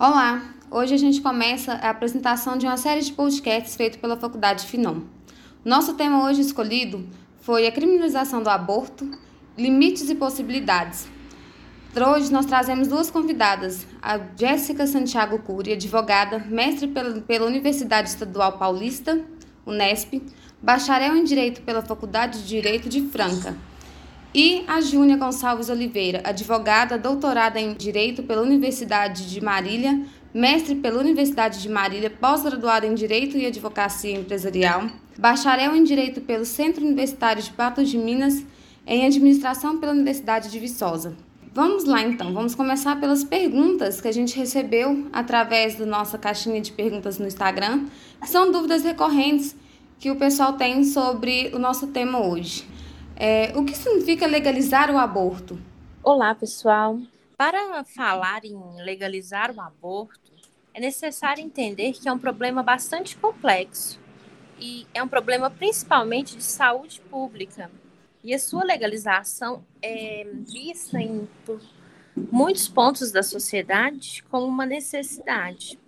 Olá! Hoje a gente começa a apresentação de uma série de podcasts feito pela Faculdade Finom. Nosso tema hoje escolhido foi a criminalização do aborto, limites e possibilidades. Hoje nós trazemos duas convidadas, a Jéssica Santiago Cury, advogada, mestre pela, Universidade Estadual Paulista, Unesp, bacharel em Direito pela Faculdade de Direito de Franca, e a Júnia Gonçalves Oliveira, advogada, doutorada em Direito pela Universidade de Marília, mestre pela Universidade de Marília, pós-graduada em Direito e Advocacia Empresarial, bacharel em Direito pelo Centro Universitário de Patos de Minas, em Administração pela Universidade de Viçosa. Vamos lá então, vamos começar pelas perguntas que a gente recebeu através da nossa caixinha de perguntas no Instagram, que são dúvidas recorrentes que o pessoal tem sobre o nosso tema hoje. É, o que significa legalizar o aborto? Olá, pessoal. Para falar em legalizar o aborto, é necessário entender que é um problema bastante complexo e é um problema principalmente de saúde pública. E a sua legalização é vista em, por muitos pontos da sociedade como uma necessidade.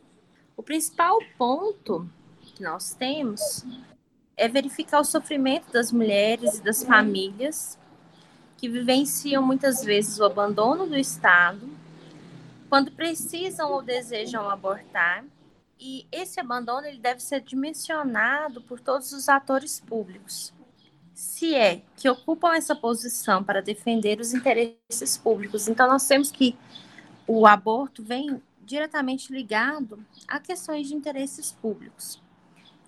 O principal ponto que nós temos é verificar o sofrimento das mulheres e das famílias que vivenciam muitas vezes o abandono do Estado quando precisam ou desejam abortar. E esse abandono ele deve ser dimensionado por todos os atores públicos. Se é que ocupam essa posição para defender os interesses públicos. Então, nós temos que o aborto vem diretamente ligado a questões de interesses públicos.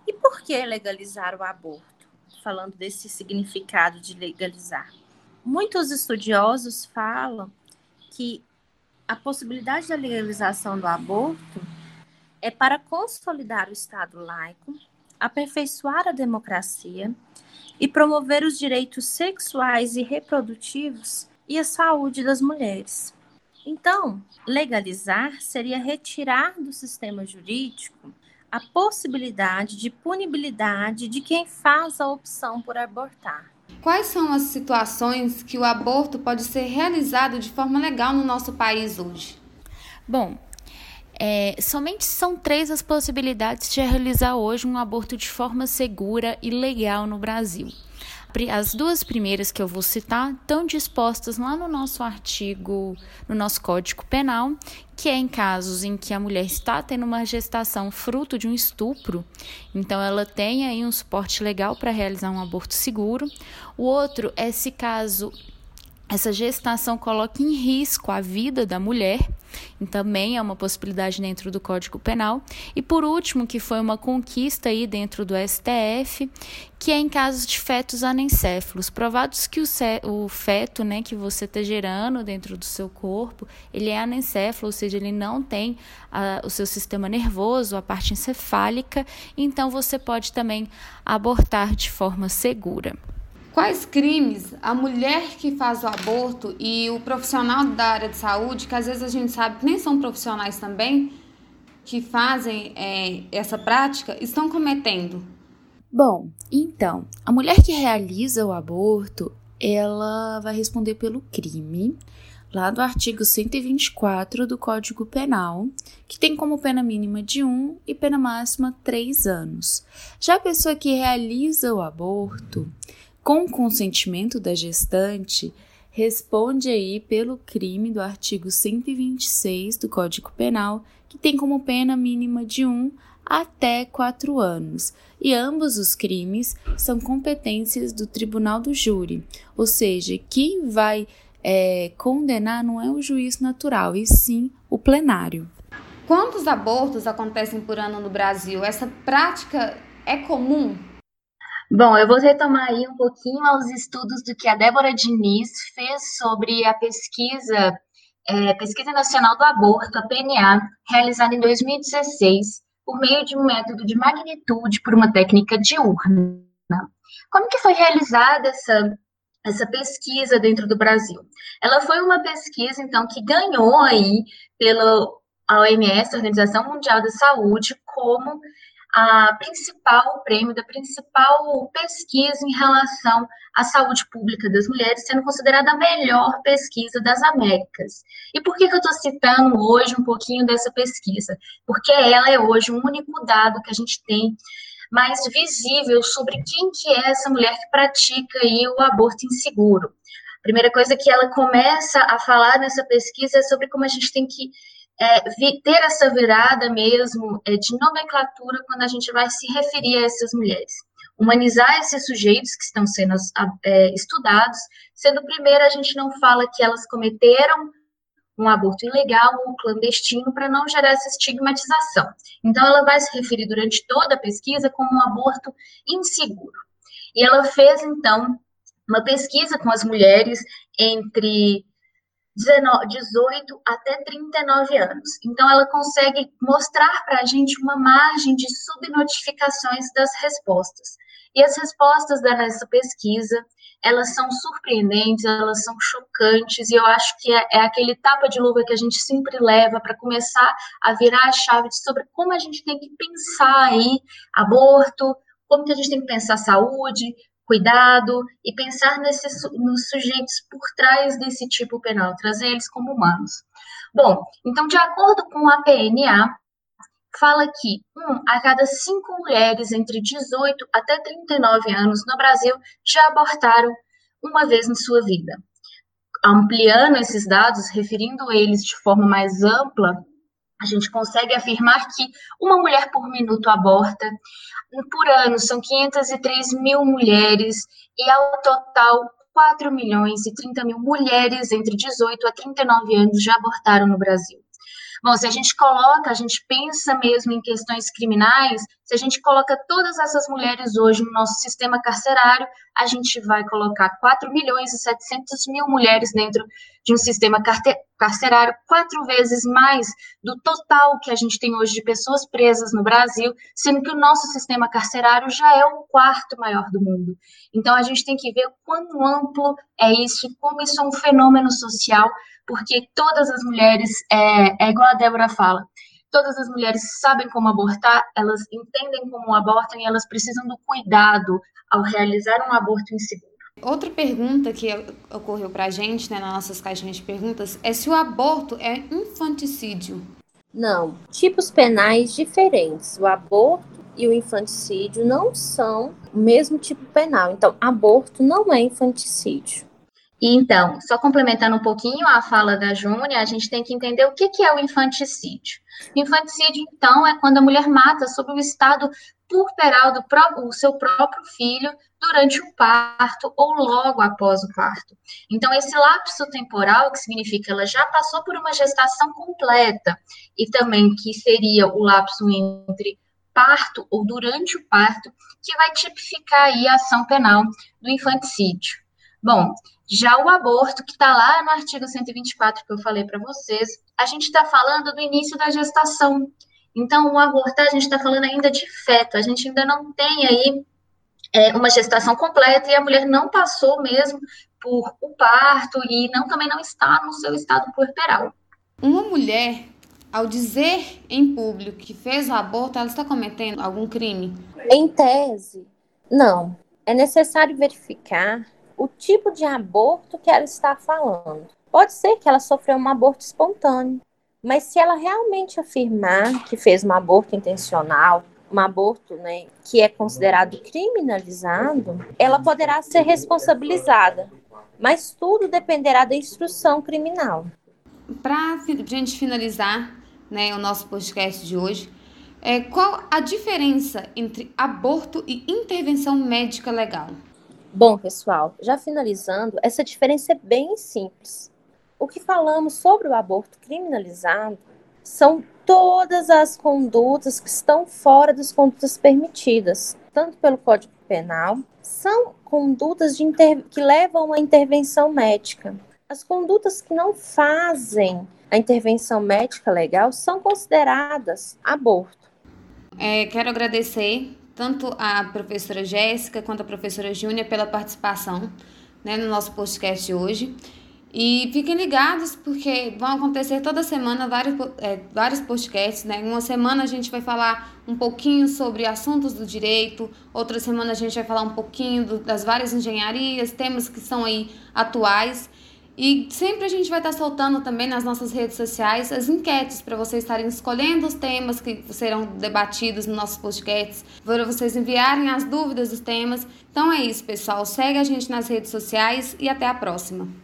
E por que legalizar o aborto? Falando desse significado de legalizar. Muitos estudiosos falam que a possibilidade da legalização do aborto é para consolidar o Estado laico, aperfeiçoar a democracia e promover os direitos sexuais e reprodutivos e a saúde das mulheres. Então, legalizar seria retirar do sistema jurídico a possibilidade de punibilidade de quem faz a opção por abortar. Quais são as situações que o aborto pode ser realizado de forma legal no nosso país hoje? Bom, é, somente são três as possibilidades de realizar hoje um aborto de forma segura e legal no Brasil. As duas primeiras que eu vou citar estão dispostas lá no nosso artigo, no nosso Código Penal, que é em casos em que a mulher está tendo uma gestação fruto de um estupro, então ela tem aí um suporte legal para realizar um aborto seguro. O outro é se caso essa gestação coloca em risco a vida da mulher, e também é uma possibilidade dentro do Código Penal. E por último, que foi uma conquista aí dentro do STF, que é em casos de fetos anencéfalos, provados que o, feto, né, que você está gerando dentro do seu corpo, ele é anencéfalo, ou seja, ele não tem a, o seu sistema nervoso, a parte encefálica, então você pode também abortar de forma segura. Quais crimes a mulher que faz o aborto e o profissional da área de saúde, que às vezes a gente sabe que nem são profissionais também, que fazem é, essa prática, estão cometendo? Bom, então, a mulher que realiza o aborto, ela vai responder pelo crime, lá do artigo 124 do Código Penal, que tem como pena mínima de 1 um e pena máxima 3 anos. Já a pessoa que realiza o aborto, com consentimento da gestante, responde aí pelo crime do artigo 126 do Código Penal, que tem como pena mínima de 1 até 4 anos. E ambos os crimes são competências do tribunal do júri, ou seja, quem vai é, condenar não é o juiz natural, e sim o plenário. Quantos abortos acontecem por ano no Brasil? Essa prática é comum? Bom, eu vou retomar aí um pouquinho aos estudos do que a Débora Diniz fez sobre a pesquisa, é, Pesquisa Nacional do Aborto, a PNA, realizada em 2016, por meio de um método de magnitude por uma técnica diurna. Como que foi realizada essa, essa pesquisa dentro do Brasil? Ela foi uma pesquisa, então, que ganhou aí pela OMS, Organização Mundial da Saúde, como a principal prêmio da principal pesquisa em relação à saúde pública das mulheres, sendo considerada a melhor pesquisa das Américas. E por que, que eu estou citando hoje um pouquinho dessa pesquisa? Porque ela é hoje o único dado que a gente tem mais visível sobre quem que é essa mulher que pratica aí o aborto inseguro. A primeira coisa que ela começa a falar nessa pesquisa é sobre como a gente tem que é, ter essa virada mesmo é, de nomenclatura quando a gente vai se referir a essas mulheres. Humanizar esses sujeitos que estão sendo é, estudados, sendo primeiro a gente não fala que elas cometeram um aborto ilegal ou clandestino para não gerar essa estigmatização. Então, ela vai se referir durante toda a pesquisa como um aborto inseguro. E ela fez, então, uma pesquisa com as mulheres entre 18 até 39 anos. Então, ela consegue mostrar para a gente uma margem de subnotificações das respostas. E as respostas dessa pesquisa, elas são surpreendentes, elas são chocantes, e eu acho que é, é aquele tapa de luva que a gente sempre leva para começar a virar a chave sobre como a gente tem que pensar aí aborto, como que a gente tem que pensar saúde, cuidado e pensar nesses, nos sujeitos por trás desse tipo penal, trazer eles como humanos. Bom, então, de acordo com a PNA, fala que um a cada cinco mulheres entre 18 até 39 anos no Brasil já abortaram uma vez em sua vida. Ampliando esses dados, referindo eles de forma mais ampla, a gente consegue afirmar que uma mulher por minuto aborta. Por ano são 503 mil mulheres e ao total 4 milhões e 30 mil mulheres entre 18 a 39 anos já abortaram no Brasil. Bom, se a gente coloca, a gente pensa mesmo em questões criminais, se a gente coloca todas essas mulheres hoje no nosso sistema carcerário, a gente vai colocar 4 milhões e 700 mil mulheres dentro de um sistema carcerário, quatro vezes mais do total que a gente tem hoje de pessoas presas no Brasil, sendo que o nosso sistema carcerário já é o quarto maior do mundo. Então, a gente tem que ver quão amplo é isso, como isso é um fenômeno social porque todas as mulheres, é, é igual a Débora fala, todas as mulheres sabem como abortar, elas entendem como abortam e elas precisam do cuidado ao realizar um aborto inseguro. Outra pergunta que ocorreu para a gente, né, nas nossas caixinhas de perguntas, é se o aborto é infanticídio. Não, tipos penais diferentes. O aborto e o infanticídio não são o mesmo tipo penal. Então, aborto não é infanticídio. Então, só complementando um pouquinho a fala da Júnia, a gente tem que entender o que, que é o infanticídio. O infanticídio, então, é quando a mulher mata sob o estado purpural do próprio, seu próprio filho durante o parto ou logo após o parto. Então, esse lapso temporal, que significa ela já passou por uma gestação completa, e também que seria o lapso entre parto ou durante o parto, que vai tipificar aí a ação penal do infanticídio. Bom, já o aborto, que está lá no artigo 124 que eu falei para vocês, a gente está falando do início da gestação. Então, o abortar, a gente está falando ainda de feto, a gente ainda não tem aí é, uma gestação completa e a mulher não passou mesmo por o parto e não também não está no seu estado puerperal. Uma mulher, ao dizer em público que fez o aborto, ela está cometendo algum crime? Em tese, não. É necessário verificar o tipo de aborto que ela está falando. Pode ser que ela sofreu um aborto espontâneo, mas se ela realmente afirmar que fez um aborto intencional, um aborto né, que é considerado criminalizado, ela poderá ser responsabilizada. Mas tudo dependerá da instrução criminal. Para gente finalizar né, o nosso podcast de hoje, é, qual a diferença entre aborto e intervenção médica legal? Bom, pessoal, já finalizando, essa diferença é bem simples. O que falamos sobre o aborto criminalizado são todas as condutas que estão fora das condutas permitidas, tanto pelo Código Penal, são condutas que levam à intervenção médica. As condutas que não fazem a intervenção médica legal são consideradas aborto. É, quero agradecer tanto a professora Jéssica quanto a professora Júnia pela participação né, no nosso podcast de hoje. E fiquem ligados, porque vão acontecer toda semana vários, é, vários podcasts. Né? Uma semana a gente vai falar um pouquinho sobre assuntos do direito, outra semana a gente vai falar um pouquinho do, das várias engenharias, temas que são aí atuais. E sempre a gente vai estar soltando também nas nossas redes sociais as enquetes para vocês estarem escolhendo os temas que serão debatidos nos nossos podcasts, para vocês enviarem as dúvidas dos temas. Então é isso, pessoal. Segue a gente nas redes sociais e até a próxima.